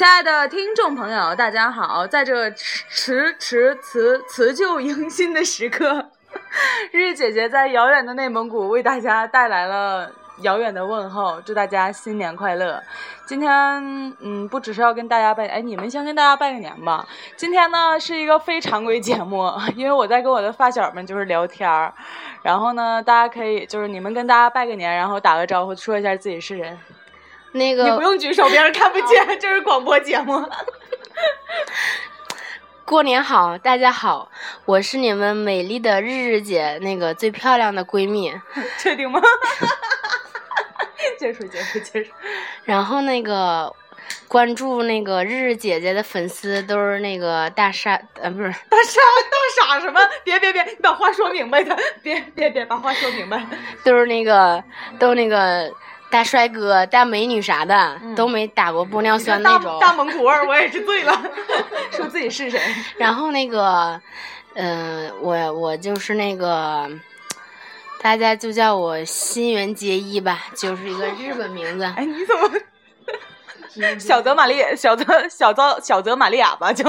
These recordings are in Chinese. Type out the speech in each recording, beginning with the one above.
亲爱的听众朋友，大家好！在这辞辞辞辞旧迎新的时刻，日日姐姐在遥远的内蒙古为大家带来了遥远的问候，祝大家新年快乐！今天，嗯，不只是要跟大家拜，哎，你们先跟大家拜个年吧。今天呢是一个非常规节目，因为我在跟我的发小们就是聊天儿，然后呢，大家可以就是你们跟大家拜个年，然后打个招呼，说一下自己是人。那个你不用举手，别人看不见，这是广播节目。过年好，大家好，我是你们美丽的日日姐，那个最漂亮的闺蜜。确定吗？结束，结束，结束。然后那个关注那个日日姐姐的粉丝都是那个大傻，呃，不是大傻大傻什么？别别别，你把话说明白的，别别别，把话说明白。都是那个都那个。大帅哥、大美女啥的都没打过玻尿酸那种。大蒙古味儿，我也是醉了。说自己是谁？然后那个，嗯，我我就是那个，大家就叫我新垣结衣吧，就是一个日本名字。哎，你怎么？小泽玛丽，小泽小泽小泽玛利亚吧，就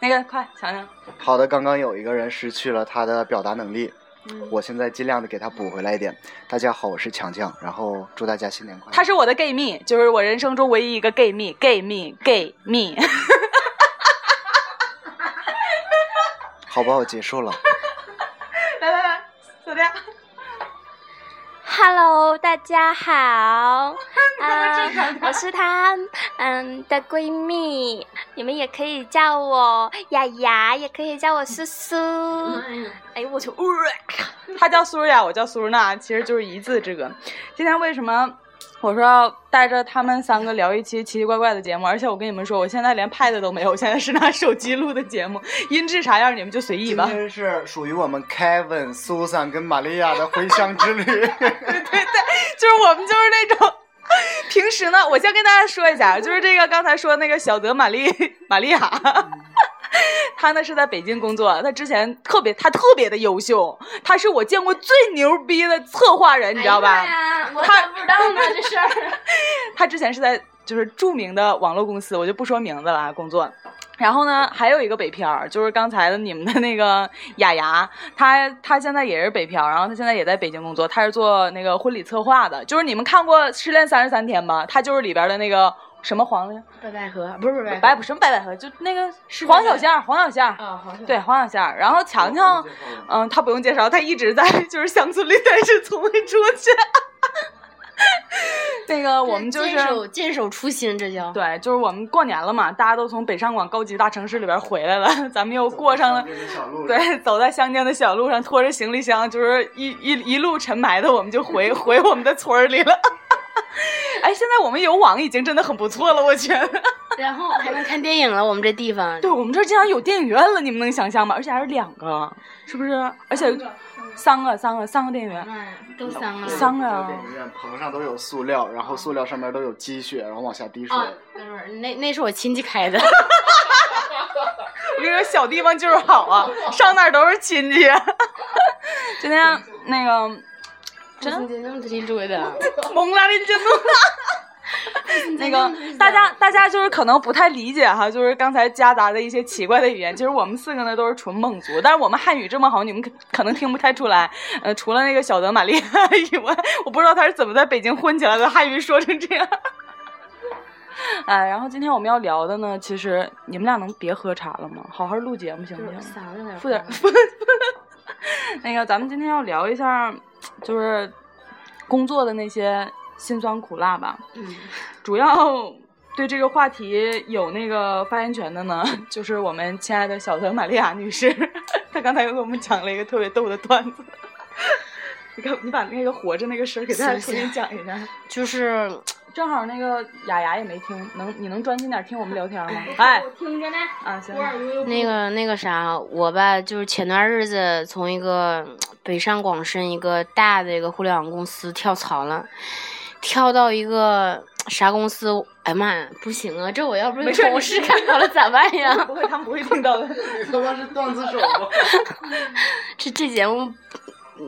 那个，快想想。好的，刚刚有一个人失去了他的表达能力。我现在尽量的给他补回来一点。大家好，我是强强，然后祝大家新年快乐。他是我的 gay 蜜，就是我人生中唯一一个 gay 蜜，gay 蜜，gay 蜜。好吧，我结束了。来来来，走掉。Hello，大家好，啊，我是她嗯的闺蜜，你们也可以叫我雅雅，也可以叫我苏苏。哎呦我去，她叫苏雅，我叫苏娜，其实就是一字之隔。今天为什么？我说要带着他们三个聊一期奇奇怪怪的节目，而且我跟你们说，我现在连 pad 都没有，我现在是拿手机录的节目，音质啥样你们就随意吧。今天是属于我们 Kevin、Susan 跟玛利亚的回乡之旅。对对对，就是我们就是那种，平时呢，我先跟大家说一下，就是这个刚才说那个小德玛丽玛利亚。他呢是在北京工作，他之前特别，他特别的优秀，他是我见过最牛逼的策划人，你知道吧？他不知道呢这事儿。他之前是在就是著名的网络公司，我就不说名字了，工作。然后呢，还有一个北漂，就是刚才的你们的那个雅雅，她她现在也是北漂，然后她现在也在北京工作，她是做那个婚礼策划的，就是你们看过《失恋三十三天》吗？她就是里边的那个。什么黄的？白百合不是不是白什么白百合？就那个黄小仙黄小仙啊，对黄小仙然后强强，嗯，他不用介绍，他一直在就是乡村里，但是从未出现。那个我们就是坚守坚守初心，这叫对，就是我们过年了嘛，大家都从北上广高级大城市里边回来了，咱们又过上了对，走在乡间的小路上，拖着行李箱，就是一一一路尘埋的，我们就回 回我们的村里了。哎，现在我们有网已经真的很不错了，我觉得。然后还能看电影了，我们这地方。对，我们这竟然有电影院了，你们能想象吗？而且还是两个，是不是？而且三个，三个，三个电影院，都三个，三个啊电影院棚上都有塑料，然后塑料上面都有积雪，然后往下滴水。那那是我亲戚开的。我跟你说，小地方就是好啊，上哪都是亲戚。今天那个。真的那么听出来的？蒙拉的真的。那个大家大家就是可能不太理解哈，就是刚才夹杂的一些奇怪的语言。其实我们四个呢都是纯蒙族，但是我们汉语这么好，你们可可能听不太出来。呃，除了那个小德玛丽以外，我不知道他是怎么在北京混起来的，汉语说成这样。哎，然后今天我们要聊的呢，其实你们俩能别喝茶了吗？好好录节目行不行？负点负。那个，咱们今天要聊一下。就是工作的那些辛酸苦辣吧。嗯，主要对这个话题有那个发言权的呢，就是我们亲爱的小泽玛利亚女士。她刚才又给我们讲了一个特别逗的段子。你看，你把那个活着那个事儿给大家重新讲一下。就是 正好那个雅雅也没听，能你能专心点听我们聊天吗？哎，我听着呢。啊，行。那个那个啥，我吧，就是前段日子从一个。北上广深一个大的一个互联网公司跳槽了，跳到一个啥公司？哎妈呀，不行啊！这我要不是同事看到了咋办呀？不会，他们不会听到的。你他妈是段子手吗？这这节目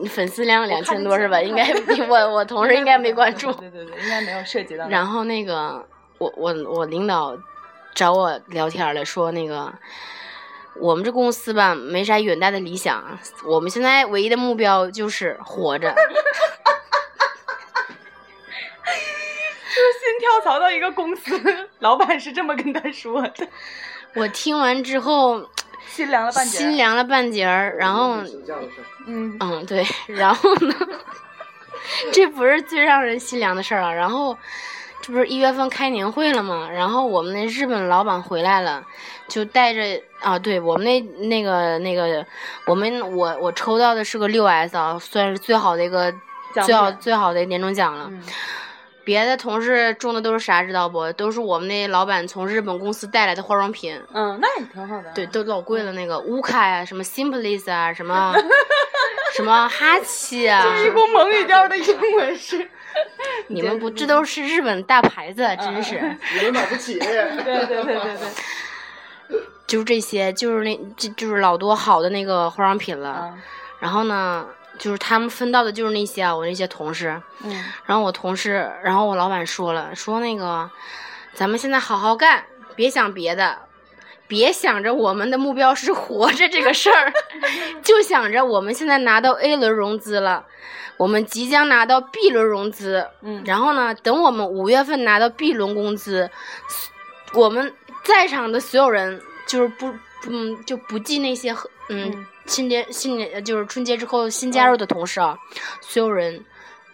粉丝量两千多是吧？应该我我同事应该没关注。对对对，应该没有涉及到。然后那个我我我领导找我聊天了，说那个我们这公司吧没啥远大的理想，我们现在唯一的目标就是活着。槽到一个公司，老板是这么跟他说的。我听完之后，心凉了半截儿。心凉了半截儿，然后嗯嗯对，然后呢，这不是最让人心凉的事儿啊。然后这不是一月份开年会了吗？然后我们那日本老板回来了，就带着啊，对我们那那个那个，我们我我抽到的是个六 S 啊，算是最好的一个最好最好的年终奖了。嗯别的同事种的都是啥知道不？都是我们那老板从日本公司带来的化妆品。嗯，那也挺好的。对，都老贵了，那个乌卡呀，什么 Simplis 啊，什么 什么哈奇啊，一股蒙语调的英文是。你们不，这都是日本大牌子，真是，你们买不起。对对对对对。就是这些，就是那，这就是老多好的那个化妆品了。啊然后呢，就是他们分到的就是那些啊，我那些同事。嗯然后我同事，然后我老板说了，说那个，咱们现在好好干，别想别的，别想着我们的目标是活着这个事儿，就想着我们现在拿到 A 轮融资了，我们即将拿到 B 轮融资，嗯然后呢，等我们五月份拿到 B 轮工资，我们在场的所有人就是不，嗯，就不计那些嗯新年新年就是春节之后新加入的同事啊，所有人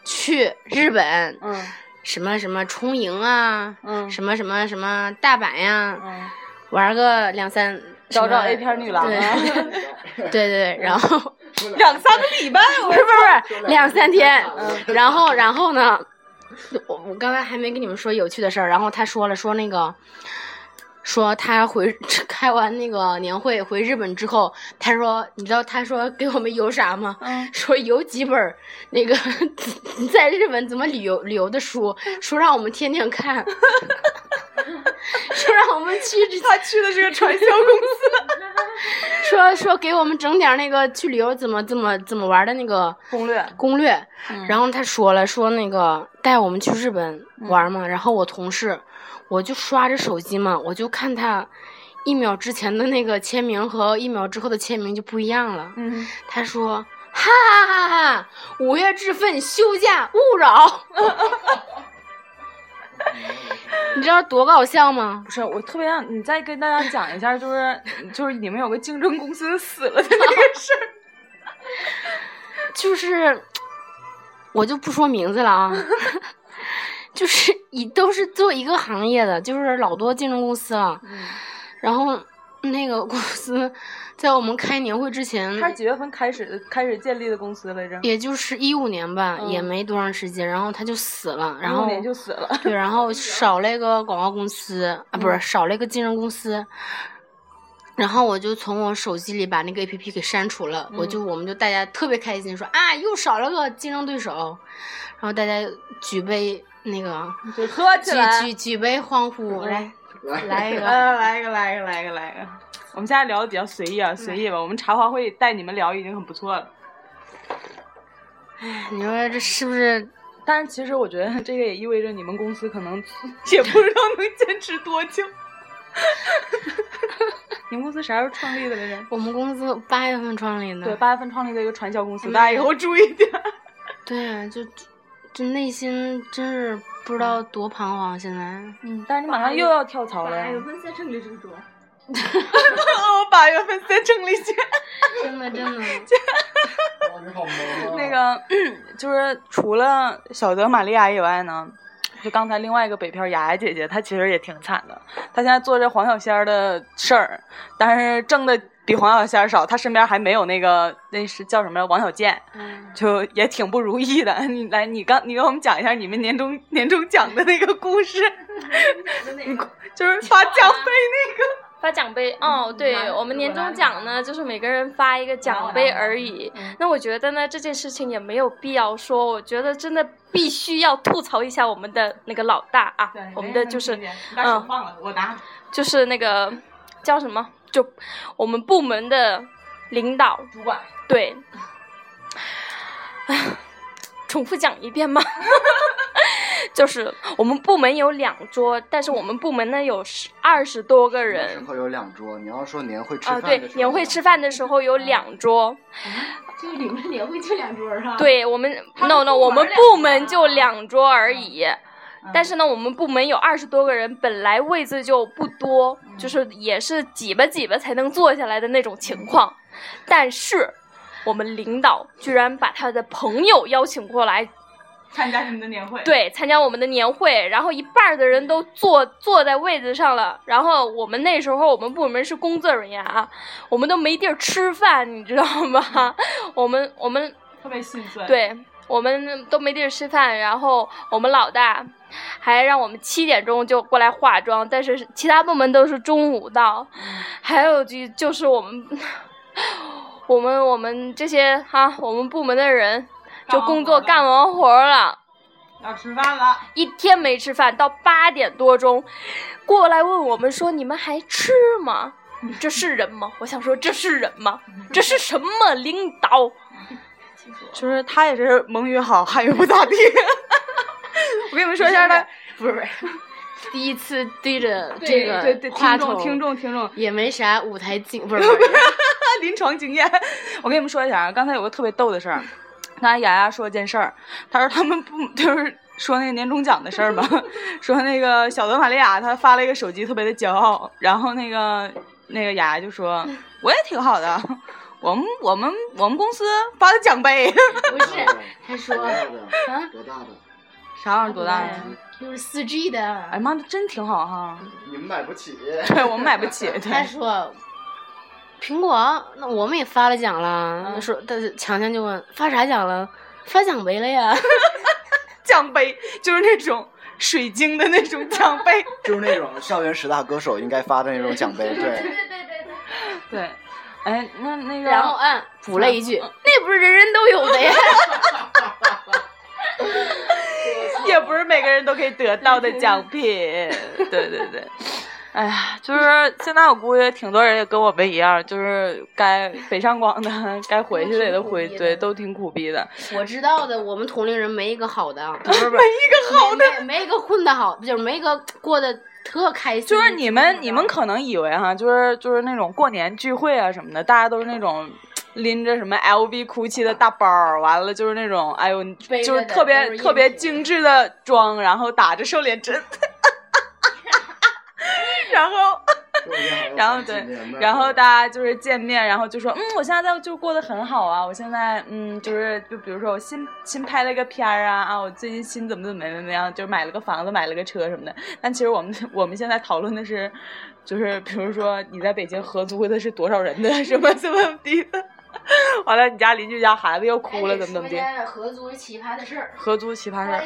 去日本，嗯什么什么冲营啊，嗯什么什么什么大阪呀，嗯，玩个两三，找找 A 片女郎对啊，对对，然后两三个礼拜，不是不是不是两三天，嗯然后然后呢，我我刚才还没跟你们说有趣的事儿，然后他说了说那个。说他回 开完那个年会回日本之后，他说你知道他说给我们邮啥吗？嗯说邮几本那个 在日本怎么旅游旅游的书，说让我们天天看，说让我们去他去的是个传销公司。说说给我们整点那个去旅游怎么怎么怎么玩的那个攻略攻略。嗯然后他说了说那个带我们去日本玩嘛，然后我同事我就刷着手机嘛，我就看他一秒之前的那个签名和一秒之后的签名就不一样了。嗯，他说：“哈哈哈哈，五月之分，休假勿扰。”你知道多搞笑吗？不是，我特别让你再跟大家讲一下，就是就是你们有个竞争公司死了的那个事儿。就是，我就不说名字了啊，就是一都是做一个行业的，就是老多竞争公司了。嗯然后那个公司在我们开年会之前，他是几月份开始的？开始建立的公司来着？也就是一五年吧，嗯也没多长时间，然后他就死了，然15后年就死了。对，然后 少了一个广告公司啊，不是嗯少了一个竞争公司。然后我就从我手机里把那个 A P P 给删除了，我嗯就我们就大家特别开心，说啊又少了个竞争对手，然后大家举杯那个就喝起举来。举举杯欢呼，嗯来来一个，嗯，来一个，来一个，来一个，来一个。我们现在聊的比较随意啊，随意吧。我们茶话会带你们聊已经很不错了。哎你说这是不是？但是其实我觉得这个也意味着你们公司可能 也不知道能坚持多久。你们公司啥时候创立的来着？我们公司八月份创立的，对，八月份创立的一个传销公司，嗯大家以后注意点。对啊，就就内心真是不知道多彷徨，现在。嗯，但是你马上又要跳槽了八月。份再成立这个桌。我八月份再成立去。真的真的，哇，你好萌啊！那个就是除了小德玛利亚以外呢，就刚才另外一个北漂雅雅姐姐，她其实也挺惨的。她现在做着黄小仙儿的事儿，但是挣的比黄小仙少。他身边还没有那个那是叫什么王小贱，就也挺不如意的。你来，你刚你给我们讲一下你们年终年终奖的那个故事，就是发奖杯 那个。发奖杯哦，对我们年终奖呢，就是每个人发一个奖杯而已。那我觉得呢，这件事情也没有必要说，我觉得真的必须要吐槽一下我们的那个老大啊，我们的就是嗯，忘了，我拿。就是那个叫什么，就我们部门的领导主管。对，重复讲一遍吗？就是我们部门有两桌，但是我们部门呢有十二十多个人时人候有两桌，你要说年会吃啊，饭的时候，对，年会吃饭的时候有两桌，就你们年会就两桌啊？，对我们们 no no，我们部门就两桌而已。嗯但是呢，我们部门有二十多个人，本来位子就不多，嗯就是也是挤吧挤吧才能坐下来的那种情况。但是我们领导居然把他的朋友邀请过来，参加你们的年会，，对，参加我们的年会，然后一半的人都坐坐在位子上了，然后我们那时候我们部门是工作人员啊，我们都没地儿吃饭，你知道吗？我们我们特别心酸。，对我们都没地儿吃饭，然后我们老大还让我们七点钟就过来化妆，但是其他部门都是中午到。还有就就是我们我们我们这些哈、我们部门的人就工作干完活了。要吃饭了，一天没吃饭，到八点多钟过来问我们说：“你们还吃吗？这是人吗？”我想说，这是人吗？这是什么领导？就是他也是蒙语好，汉语不咋地。我跟你们说一下他，不是不是，第一次对着这个听众听众听众，也没啥舞台经，不 是不是，临床经验。我跟你们说一下啊，刚才有个特别逗的事儿，刚才雅雅说一件事儿，她说他们不就是说那个年终奖的事儿嘛，说那个小德玛利亚她发了一个手机，特别的骄傲，然后那个那个雅雅就说我也挺好的。我们我们我们公司发的奖杯，不是，他说？啊，多大的？啥玩意儿多大呀？就是四 G 的。哎呀妈，那真挺好哈！你们买不起。对我们买不起，他 对，说苹果，那我们也发了奖了。说，但是强强就问发啥奖了？发奖杯了呀。奖杯就是那种水晶的那种奖杯，就是那种校园十大歌手应该发的那种奖杯，对。对，哎，那那个，然后嗯，补了一句，那不是人人都有的呀。也不是每个人都可以得到的奖品。对对对，哎呀，就是现在我估计挺多人也跟我们一样，就是该北上广的该回去的也都回，对，都挺苦逼的。我知道的，我们同龄人没一个好的，不是不是，没一个好的，没没一个混的好，就是没一个过得特开心。就是你们你们可能以为哈，就是就是那种过年聚会啊什么的，大家都是那种。拎着什么 LV、GUCCI 的大包儿，完了就是那种，哎呦，就是特别是特别精致的妆，然后打着瘦脸针，然后 然后对，然后大家就是见面，然后就说，嗯，我现在在就过得很好啊，我现在嗯，就是就比如说我新新拍了个片儿啊啊，我最近新怎么怎么怎么样，就是买了个房子，买了个车什么的。但其实我们我们现在讨论的是，就是比如说你在北京合租的是多少人的什么怎么怎么地的，完了你家邻居家孩子又哭了怎么怎么的，合租奇葩的事儿。合租奇葩事儿。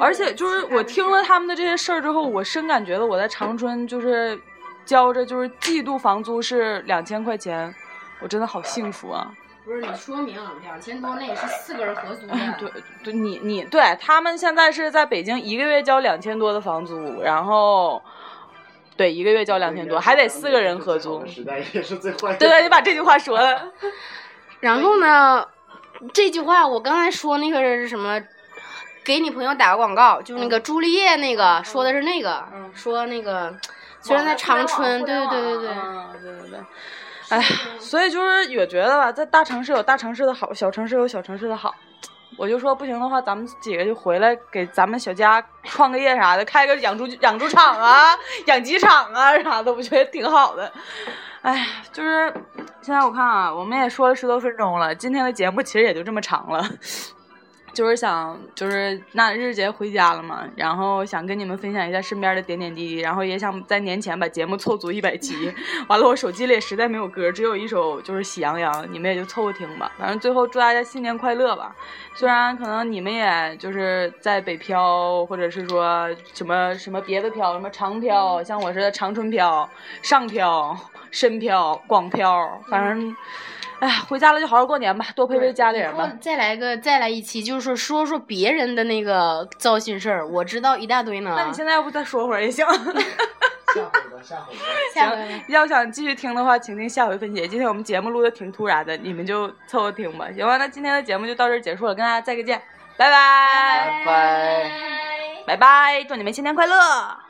而且就是我听了他们的这些事儿之后，我深感觉到我在长春就是交着就是季度房租是两千块钱，我真的好幸福啊！不是你说明两千多那也是四个人合租的。对对，你你对他们现在是在北京一个月交两千多的房租，然后对一个月交两千多，还得四个人合租。时代也是最坏。对对，你把这句话说了。然后呢，这句话我刚才说那个是什么？给你朋友打个广告，就是那个朱丽叶那个、说的是那个，嗯说那个虽然在长春，对对对对对，嗯对对对。哎呀，所以就是也觉得吧，在大城市有大城市的好，小城市有小城市的好。我就说不行的话，咱们几个就回来给咱们小家创个业啥的，开个养猪养猪场啊、养鸡场啊啥的，我觉得挺好的。哎，就是现在我看啊，我们也说了十多分钟了，今天的节目其实也就这么长了。就是想，就是那日节回家了嘛，然后想跟你们分享一下身边的点点滴滴，然后也想在年前把节目凑足一百集。完了，我手机里也实在没有歌，只有一首就是《喜羊羊》，你们也就凑合听吧。反正最后祝大家新年快乐吧。虽然可能你们也就是在北漂，或者是说什么什么别的漂，什么长漂，像我似的长春漂、上漂、深漂、广漂，反正。哎呀，回家了就好好过年吧，多陪陪家里人吧。再来个再来一期，就是说说说别人的那个糟心事儿，我知道一大堆呢。那你现在要不再说会儿也行。下回吧，下回吧。下回要想继续听的话，请听下回分解。今天我们节目录的挺突然的，你们就凑合听吧。行吧，那今天的节目就到这儿结束了，跟大家再个见，拜拜拜拜。拜。拜拜，祝你们新年快乐。